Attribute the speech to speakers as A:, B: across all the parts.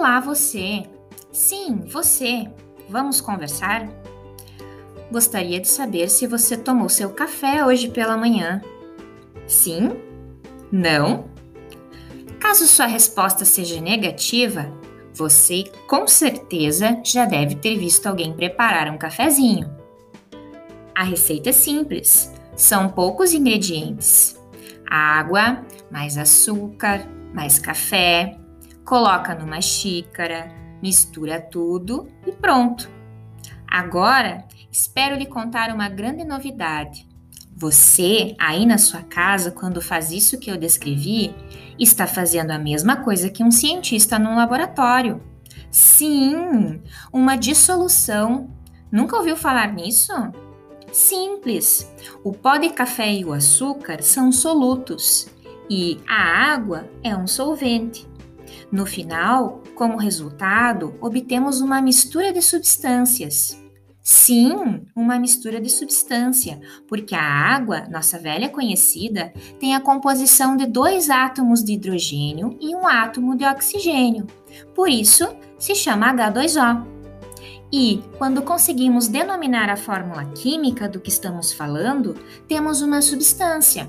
A: Olá, você! Sim, você! Vamos conversar? Gostaria de saber se você tomou seu café hoje pela manhã. Sim? Não? Caso sua resposta seja negativa, você com certeza já deve ter visto alguém preparar um cafezinho. A receita é simples, são poucos ingredientes: água, mais açúcar, mais café. Coloca numa xícara, mistura tudo e pronto. Agora, espero lhe contar uma grande novidade. Você, aí na sua casa, quando faz isso que eu descrevi, está fazendo a mesma coisa que um cientista num laboratório. Sim, uma dissolução. Nunca ouviu falar nisso? Simples. O pó de café e o açúcar são solutos e a água é um solvente. No final, como resultado, obtemos uma mistura de substâncias. Sim, uma mistura de substância, porque a água, nossa velha conhecida, tem a composição de dois átomos de hidrogênio e um átomo de oxigênio. Por isso, se chama H2O. E, quando conseguimos denominar a fórmula química do que estamos falando, temos uma substância.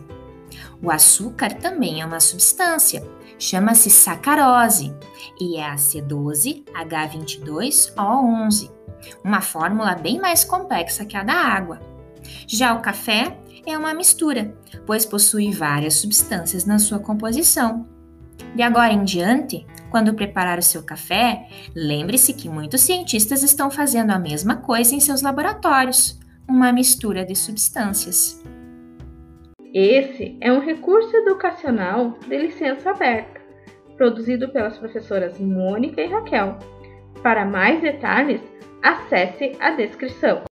A: O açúcar também é uma substância, chama-se sacarose e é a C12H22O11 uma fórmula bem mais complexa que a da água. Já o café é uma mistura, pois possui várias substâncias na sua composição. De agora em diante, quando preparar o seu café, lembre-se que muitos cientistas estão fazendo a mesma coisa em seus laboratórios uma mistura de substâncias.
B: Esse é um recurso educacional de licença aberta, produzido pelas professoras Mônica e Raquel. Para mais detalhes, acesse a descrição.